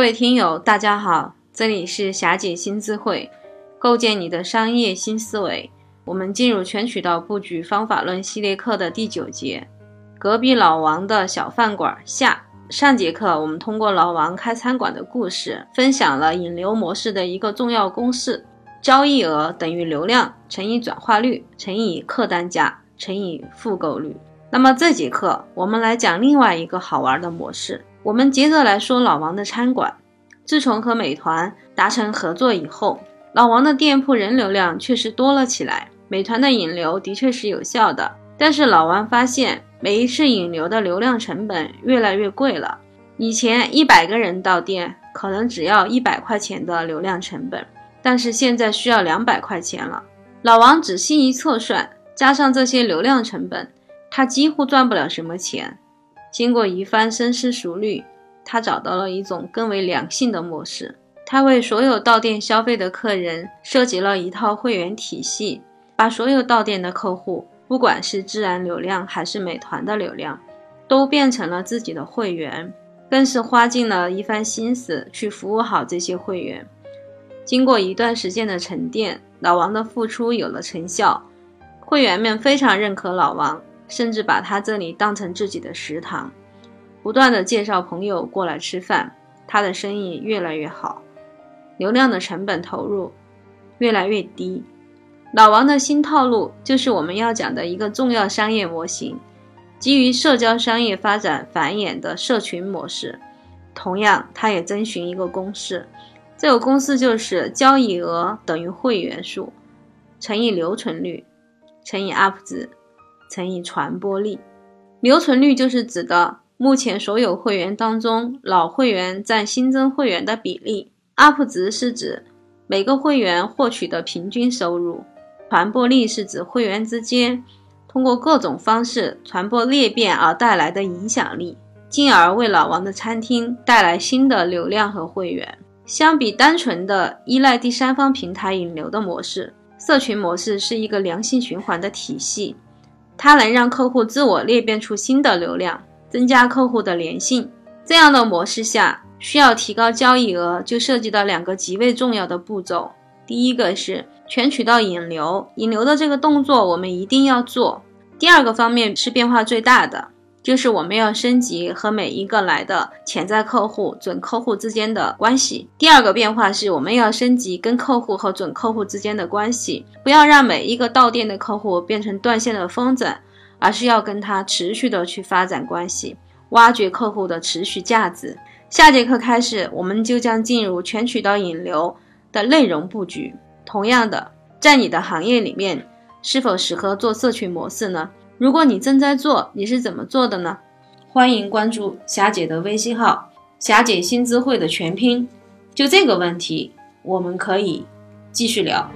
各位听友，大家好，这里是霞姐新智慧，构建你的商业新思维。我们进入全渠道布局方法论系列课的第九节，隔壁老王的小饭馆下。上节课我们通过老王开餐馆的故事，分享了引流模式的一个重要公式：交易额等于流量乘以转化率乘以客单价乘以复购率。那么这节课我们来讲另外一个好玩的模式。我们接着来说老王的餐馆。自从和美团达成合作以后，老王的店铺人流量确实多了起来。美团的引流的确是有效的，但是老王发现每一次引流的流量成本越来越贵了。以前一百个人到店，可能只要一百块钱的流量成本，但是现在需要两百块钱了。老王仔细一测算，加上这些流量成本，他几乎赚不了什么钱。经过一番深思熟虑，他找到了一种更为良性的模式。他为所有到店消费的客人设计了一套会员体系。把所有到店的客户，不管是自然流量还是美团的流量，都变成了自己的会员，更是花尽了一番心思去服务好这些会员。经过一段时间的沉淀，老王的付出有了成效，会员们非常认可老王，甚至把他这里当成自己的食堂，不断的介绍朋友过来吃饭，他的生意越来越好，流量的成本投入越来越低。老王的新套路就是我们要讲的一个重要商业模型，基于社交商业发展繁衍的社群模式。同样，他也遵循一个公式，这个公式就是交易额等于会员数乘以留存率乘以 UP 值乘以传播力。留存率就是指的目前所有会员当中老会员占新增会员的比例，UP 值是指每个会员获取的平均收入。传播力是指会员之间通过各种方式传播裂变而带来的影响力，进而为老王的餐厅带来新的流量和会员。相比单纯的依赖第三方平台引流的模式，社群模式是一个良性循环的体系，它能让客户自我裂变出新的流量，增加客户的粘性。这样的模式下，需要提高交易额，就涉及到两个极为重要的步骤。第一个是全渠道引流，引流的这个动作我们一定要做。第二个方面是变化最大的，就是我们要升级和每一个来的潜在客户、准客户之间的关系。第二个变化是我们要升级跟客户和准客户之间的关系，不要让每一个到店的客户变成断线的风筝，而是要跟他持续的去发展关系，挖掘客户的持续价值。下节课开始，我们就将进入全渠道引流。的内容布局，同样的，在你的行业里面是否适合做社群模式呢？如果你正在做，你是怎么做的呢？欢迎关注霞姐的微信号“霞姐新智慧”的全拼。就这个问题，我们可以继续聊。